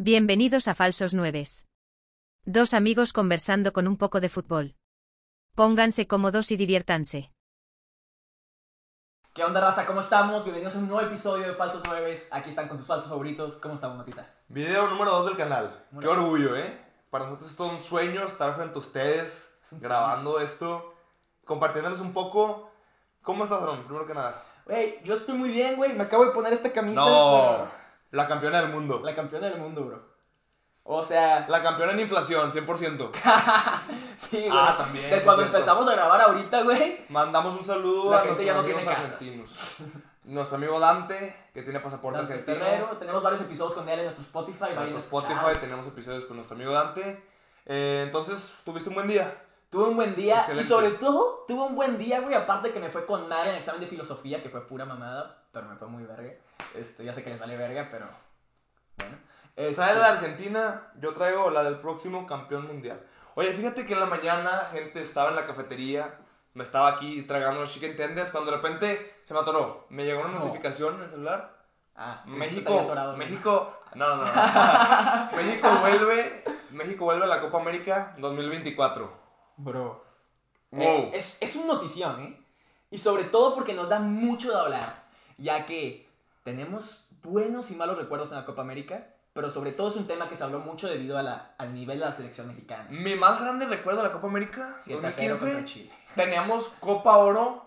Bienvenidos a Falsos Nueves. Dos amigos conversando con un poco de fútbol. Pónganse cómodos y diviértanse. ¿Qué onda, raza? ¿Cómo estamos? Bienvenidos a un nuevo episodio de Falsos Nueves. Aquí están con tus falsos favoritos. ¿Cómo estamos, Matita? Video número 2 del canal. Muy Qué bien. orgullo, ¿eh? Para nosotros es todo un sueño estar frente a ustedes, Es grabando esto, compartiéndoles un poco. ¿Cómo estás, Aaron? Primero que nada. Güey, yo estoy muy bien, güey. Me acabo de poner esta camisa. No, la campeona del mundo. La campeona del mundo, bro. O sea, La campeona en inflación, 100%. sí, güey. Ah, también, De cuando cierto. empezamos a grabar ahorita, güey. Mandamos un saludo La a gente ya no tiene argentinos. Nuestro amigo Dante, que tiene pasaporte Dante argentino. Ferrero. Tenemos varios episodios con él en nuestro Spotify. En nuestro. Spotify tenemos episodios con nuestro amigo Dante. Eh, entonces, ¿tuviste un buen día? Tuve un buen día. Excelente. Y sobre todo, tuve un buen día, güey. Aparte que me fue con madre en el examen de filosofía, que fue pura mamada. Pero me fue muy verga. Este, ya sé que les vale verga, pero. Bueno. Este, ¿Sabes la de Argentina? Yo traigo la del próximo campeón mundial. Oye, fíjate que en la mañana, gente, estaba en la cafetería, me estaba aquí tragando los chicken tenders, cuando de repente se me atoró. Me llegó una No. notificación en el celular. Ah, México, atorado. México, no, no, no. México vuelve, México vuelve a la Copa América 2024. Bro. Wow. Eh, es, es un notición, ¿eh? Y sobre todo porque nos da mucho de hablar, ya que tenemos buenos y malos recuerdos en la Copa América, pero sobre todo es un tema que se habló mucho debido a la, al nivel de la selección mexicana. Mi más grande recuerdo de la Copa América 7 a 0 contra 2015, Chile. teníamos Copa Oro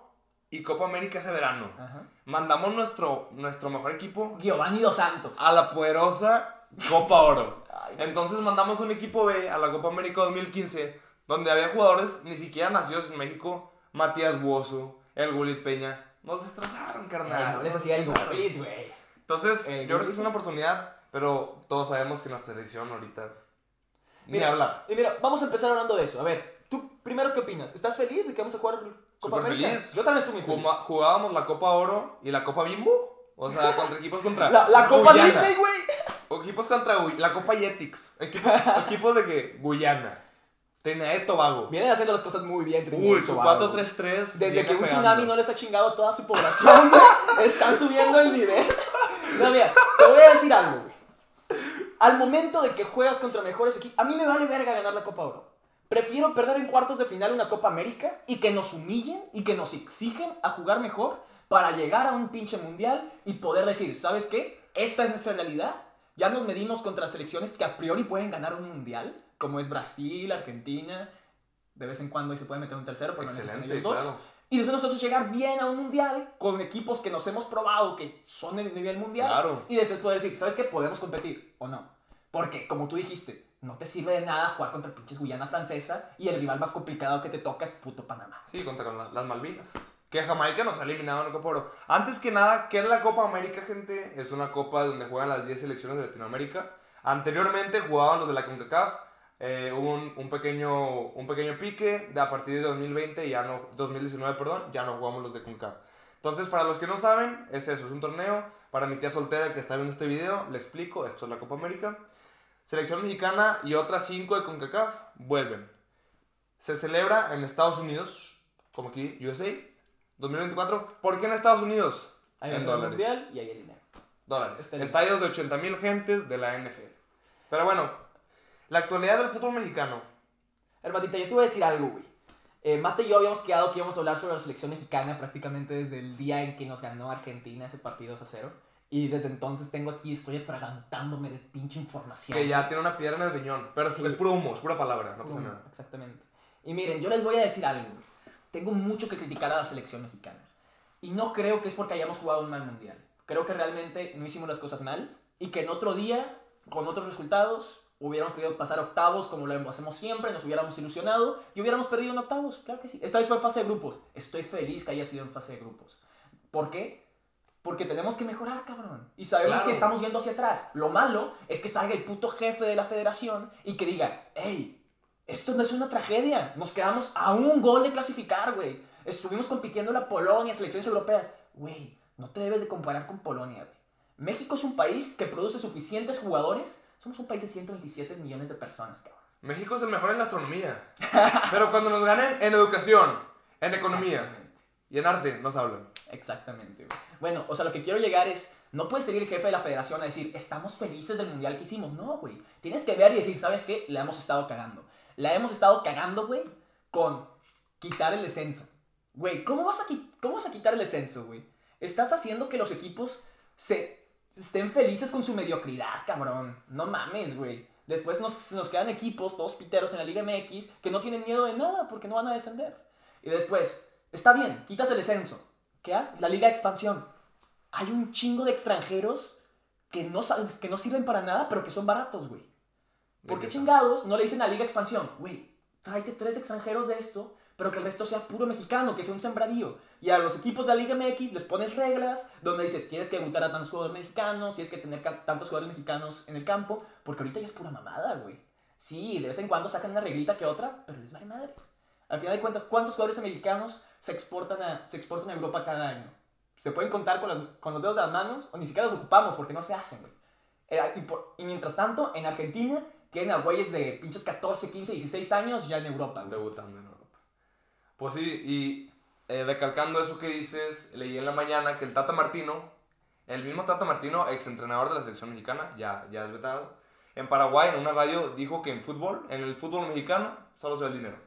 y Copa América ese verano. Ajá. Mandamos nuestro, nuestro mejor equipo Giovanni Dos Santos. a la poderosa Copa Oro. Ay, Entonces mandamos un equipo B a la Copa América 2015, donde había jugadores ni siquiera nacidos en México, Matías Buoso, el Gulit Peña. Nos destrozaron, carnal. no les hacía el gol, güey. Entonces, El yo creo que es una oportunidad, pero todos sabemos que nuestra selección ahorita ni Mira, habla. Y mira, vamos a empezar hablando de eso. A ver, tú primero, ¿qué opinas? ¿Estás feliz de que vamos a jugar Copa Súper América? feliz. Yo también estoy muy feliz. Juma- Jugábamos la Copa Oro y la Copa Bimbo. O sea, contra equipos contra. La, la Copa Guyana. Disney, güey. O Equipos contra Gu- la Copa Yetix. Equipos, equipos de que Guyana. Trinidad y Tobago. Vienen haciendo las cosas muy bien, Trinidad Uy, y su Tobago. 4-3-3. Desde que un pegando. tsunami no les ha chingado a toda su población, güey, están subiendo el nivel. No, mira, te voy a decir algo, güey. Al momento de que juegas contra mejores equipos, a mí me vale verga ganar la Copa Oro. Prefiero perder en cuartos de final una Copa América y que nos humillen y que nos exigen a jugar mejor para llegar a un pinche mundial y poder decir, ¿sabes qué? Esta es nuestra realidad. Ya nos medimos contra selecciones que a priori pueden ganar un mundial, como es Brasil, Argentina. De vez en cuando ahí se puede meter un tercero, porque no ellos dos. claro. Y después nosotros llegar bien a un mundial con equipos que nos hemos probado que son de nivel mundial. Claro. Y después poder decir, ¿sabes qué? Podemos competir o no. Porque, como tú dijiste, no te sirve de nada jugar contra pinches Guyana francesa y el rival más complicado que te toca es puto Panamá. Sí, contra con la- las Malvinas. Que Jamaica nos ha eliminado en la Copa Oro. Antes que nada, ¿qué es la Copa América, gente? Es una copa donde juegan las 10 selecciones de Latinoamérica. Anteriormente jugaban los de la CONCACAF. Eh, hubo un, pequeño, un pequeño pique. A partir de 2020, ya no, 2019, perdón, ya no jugamos los de CONCACAF. Entonces, para los que no saben, es eso, es un torneo. Para mi tía soltera que está viendo este video, le explico, esto es la Copa América. Selección mexicana y otras 5 de CONCACAF vuelven. Se celebra en Estados Unidos, como aquí, USA, 2024. ¿Por qué en Estados Unidos? Ahí en dólares. mundial y ahí el dinero. Dólares. Está bien. Estadios de 80 mil gentes de la NFL. Pero bueno, la actualidad del fútbol mexicano. Hermatita, yo te voy a decir algo, güey. Eh, Mate y yo habíamos quedado que íbamos a hablar sobre la selección mexicana prácticamente desde el día en que nos ganó Argentina ese partido 2 a 0. Y desde entonces tengo aquí, estoy atragantándome de pinche información. Que ya tiene una piedra en el riñón. Pero es- Sí. es puro humo, es pura palabra, no pasa nada. Exactamente. Y miren, yo les voy a decir algo. Tengo mucho que criticar a la selección mexicana. Y no creo que es porque hayamos jugado un mal mundial. Creo que realmente no hicimos las cosas mal. Y que en otro día, con otros resultados, hubiéramos podido pasar octavos como lo hacemos siempre, nos hubiéramos ilusionado y hubiéramos perdido en octavos. Claro que sí. Esta vez fue en fase de grupos. Estoy feliz que haya sido en fase de grupos. ¿Por qué? Porque tenemos que mejorar, cabrón. Y sabemos Claro. que estamos yendo hacia atrás. Lo malo es que salga el puto jefe de la federación y que diga, hey, esto no es una tragedia. Nos quedamos a un gol de clasificar, güey. Estuvimos compitiendo la Polonia, selecciones europeas. Güey, no te debes de comparar con Polonia, güey. México es un país que produce suficientes jugadores. Somos un país de 127 millones de personas, cabrón. México es el mejor en la astronomía. Pero cuando nos ganen en educación, en economía y en arte, nos hablan. Exactamente, güey. Bueno, o sea, lo que quiero llegar es, no puedes seguir el jefe de la federación a decir, estamos felices del mundial que hicimos. No, güey. Tienes que ver y decir, ¿sabes qué? La hemos estado cagando. La hemos estado cagando, güey, con quitar el descenso. Güey, ¿cómo vas, a ¿cómo vas a quitar el descenso, güey? Estás haciendo que los equipos se estén felices con su mediocridad, cabrón. No mames, güey. Después nos, nos quedan equipos, todos piteros en la Liga MX, que no tienen miedo de nada porque no van a descender. Y después, está bien, quitas el descenso. ¿Qué haces? La Liga de Expansión. Hay un chingo de extranjeros que no, que no sirven para nada, pero que son baratos, güey. ¿Por qué chingados no le dicen a Liga Expansión? Güey, tráete tres extranjeros de esto, pero que el resto sea puro mexicano, que sea un sembradío. Y a los equipos de la Liga MX les pones reglas donde dices, tienes que debutar a tantos jugadores mexicanos, tienes que tener tantos jugadores mexicanos en el campo, porque ahorita ya es pura mamada, güey. Sí, de vez en cuando sacan una reglita que otra, pero les vale madre. Al final de cuentas, ¿cuántos jugadores mexicanos se exportan a, se exportan a Europa cada año? Se pueden contar con, las- con los dedos de las manos o ni siquiera los ocupamos porque no se hacen, güey. Y, por- y mientras tanto, en Argentina, tienen a güeyes de pinches 14, 15, 16 años ya en Europa, güey. Debutando en Europa. Pues sí, y eh, recalcando eso que dices, leí en la mañana que el Tata Martino, el mismo Tata Martino, exentrenador de la selección mexicana, ya, ya es vetado, en Paraguay, en una radio, dijo que en fútbol, en el fútbol mexicano, solo se ve el dinero.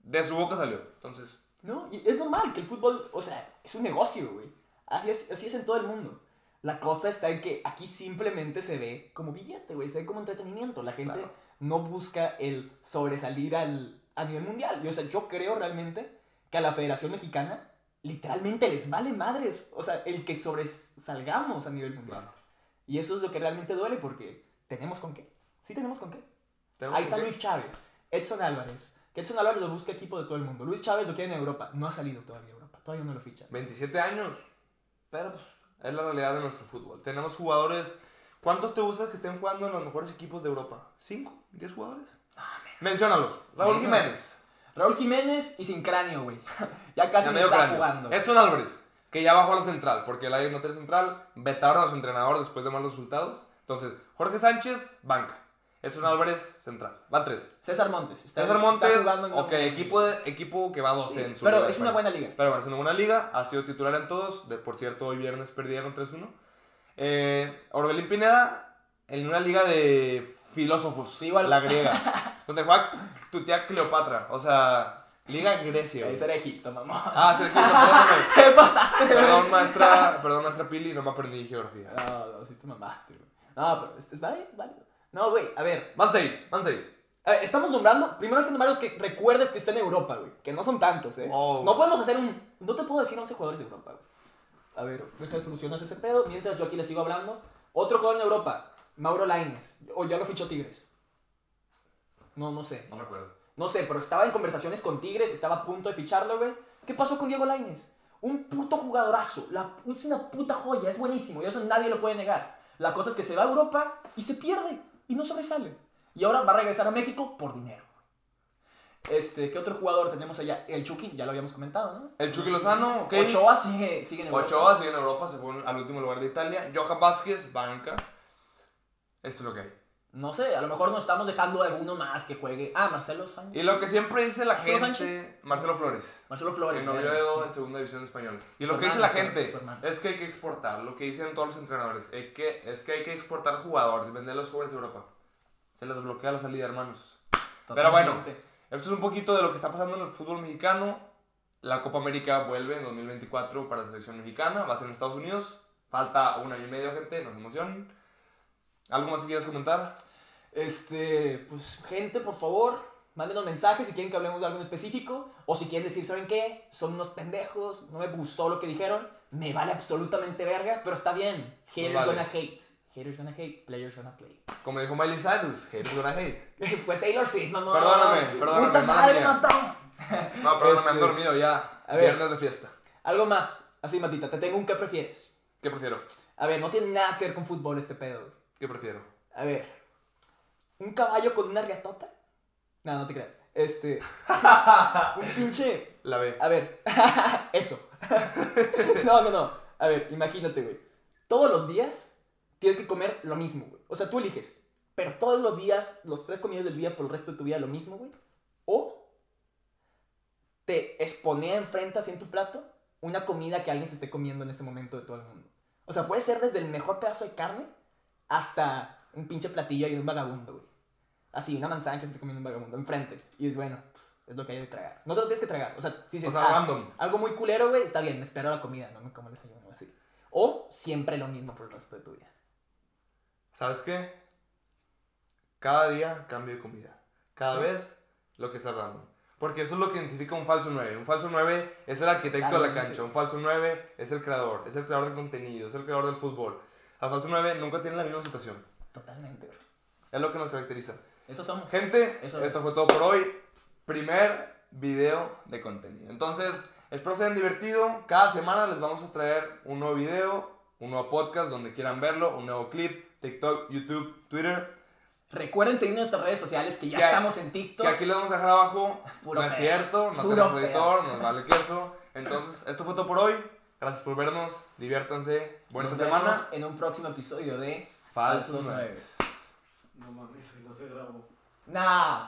De su boca salió. Entonces, No, y es normal que el fútbol, o sea, es un negocio, güey. Así es, así es en todo el mundo. La cosa está en que aquí simplemente se ve como billete, güey, se ve como entretenimiento. La gente Claro. no busca el sobresalir al, a nivel mundial. Y, o sea, yo creo realmente que a la Federación Mexicana literalmente les vale madres, o sea, el que sobresalgamos a nivel mundial. claro. Y eso es lo que realmente duele porque tenemos con qué. Sí tenemos con qué. Tenemos Ahí está que- Luis Chávez, Edson Álvarez. Que Edson Álvarez lo busca equipo de todo el mundo. Luis Chávez lo quiere en Europa. No ha salido todavía a Europa. Todavía no lo fichan. 27 años. Pero pues es la realidad de nuestro fútbol. Tenemos jugadores. ¿Cuántos te gusta que estén jugando en los mejores equipos de Europa? ¿Cinco? ¿Diez jugadores? Menciónalos. Raúl Menos. Jiménez. Raúl Jiménez y sin cráneo, güey. ya casi Ya medio está cráneo. jugando. Edson Álvarez, que ya bajó a la central, porque el Ajax no tiene central, vetaron a su entrenador después de malos resultados. Entonces, Jorge Sánchez, banca. Edson Álvarez, central. Van tres. César Montes. Está, César está Montes, jugando en una ok, equipo, de, equipo que va 12 Sí, en su pero liga es una buena liga. Pero bueno, es una buena liga, ha sido titular en todos. De, por cierto, hoy viernes perdieron 3-1. Eh, Orbelín Pineda, en una liga de filósofos, Sí, igual. la griega, donde juega tu tía Cleopatra, o sea, liga Grecia. Ese era Egipto, mamón. Ah, Sergio, perdóname. ¿Qué pasaste? Perdón, maestra, perdón, maestra Pili, no me aprendí geografía. No, no, sí te mamaste, güey. No, pero este es válido, válido. No, güey, a ver. Van 6, van 6. A ver, estamos nombrando. Primero hay que nombrar los que recuerdes que están en Europa, güey. Que no son tantos, ¿eh? Oh. No podemos hacer un. No te puedo decir 11 jugadores de Europa, güey. A ver, deja de solucionar ese pedo. Mientras yo aquí les sigo hablando. Otro jugador en Europa, Mauro Laines. O ya lo fichó Tigres. No, no sé. No me acuerdo. No sé, pero estaba en conversaciones con Tigres, estaba a punto de ficharlo, güey. ¿Qué pasó con Diego Laines? Un puto jugadorazo. La, es una puta joya, es buenísimo. Y eso nadie lo puede negar. La cosa es que se va a Europa y se pierde. Y no sobresale. Y ahora va a regresar a México por dinero. Este, ¿qué otro jugador tenemos allá? El Chucky, ya lo habíamos comentado, ¿no? El Chucky Lozano, ok. Ochoa sigue, sigue en Europa. Ochoa sigue en Europa, se fue al último lugar de Italia. Johan Vázquez, banca. Esto es lo que hay. No sé, a lo mejor nos estamos dejando alguno más que juegue. Ah, Marcelo Sánchez. Y lo que siempre dice la ¿Marcelo gente, Marcelo Flores. Marcelo Flores. En. Oviedo, en segunda división española. Y Su lo que dice hermano, la su- gente su es que hay que exportar, lo que dicen todos los entrenadores, es que, es que hay que exportar jugadores, vender a los jóvenes de Europa. Se les bloquea la salida, hermanos. Pero bueno, Totalmente. esto es un poquito de lo que está pasando en el fútbol mexicano. La Copa América vuelve en 2024 para la selección mexicana, va a ser en Estados Unidos. Falta un año y medio, gente, nos emocionan. ¿Algo más que quieras comentar? Este, pues gente, por favor, mándenos mensajes si quieren que hablemos de algo en específico. O si quieren decir, ¿saben qué? Son unos pendejos, no me gustó lo que dijeron. Me vale absolutamente verga, pero está bien. Haters vale. gonna hate. Haters gonna hate, players gonna play. Como dijo Miley Cyrus, haters gonna hate. Fue Taylor Swift, mamá. Perdóname, perdóname, Puta madre, mató. No, perdón, me han Este, dormido ya. a ver. Viernes de fiesta. Algo más, así, Matita, te tengo un ¿qué prefieres? ¿Qué prefiero? A ver, no tiene nada que ver con fútbol este pedo, güey. ¿Qué prefiero? A ver, ¿un caballo con una riatota? No, no te creas. Este, un pinche La B. A ver, eso. no, no, no. A ver, imagínate, güey. Todos los días tienes que comer lo mismo, güey. O sea, tú eliges. Pero todos los días, los tres comidas del día por el resto de tu vida, lo mismo, güey. O te exponía enfrente así en tu plato una comida que alguien se esté comiendo en este momento de todo el mundo. O sea, puede ser desde el mejor pedazo de carne hasta un pinche platillo y un vagabundo, güey. Así, una manzana que se esté comiendo un vagabundo enfrente. Y es bueno, pues, es lo que hay de tragar. No te lo tienes que tragar. O sea, si O es sea, random. algo muy culero, güey, está bien, me espero la comida, no me como el desayuno o así. O siempre lo mismo por el resto de tu vida. ¿Sabes qué? Cada día cambio de comida. Cada Sí. vez lo que está dando. Porque eso es lo que identifica un falso 9. Un falso 9 es el arquitecto de la cancha. Un falso 9 es el creador. Es el creador de contenido. Es el creador del fútbol. El falso 9 nunca tiene la misma situación. Totalmente, güey. Es lo que nos caracteriza. Eso somos. Gente, Eso esto es. fue todo por hoy. Primer video de contenido. Entonces, espero se hayan divertido. Cada semana les vamos a traer un nuevo video, un nuevo podcast donde quieran verlo, un nuevo clip, TikTok, YouTube, Twitter. Recuerden seguir nuestras redes sociales que ya Que- estamos en TikTok. Que aquí les vamos a dejar abajo. Puro no es pedo. cierto, no Puro tenemos editor, nos vale queso. Entonces, esto fue todo por hoy. Gracias por vernos. Diviértanse. Buena Nos semana. vemos en un próximo episodio de Falsos Falsos Nueves. Nueves. No mames, no se grabó. Nah.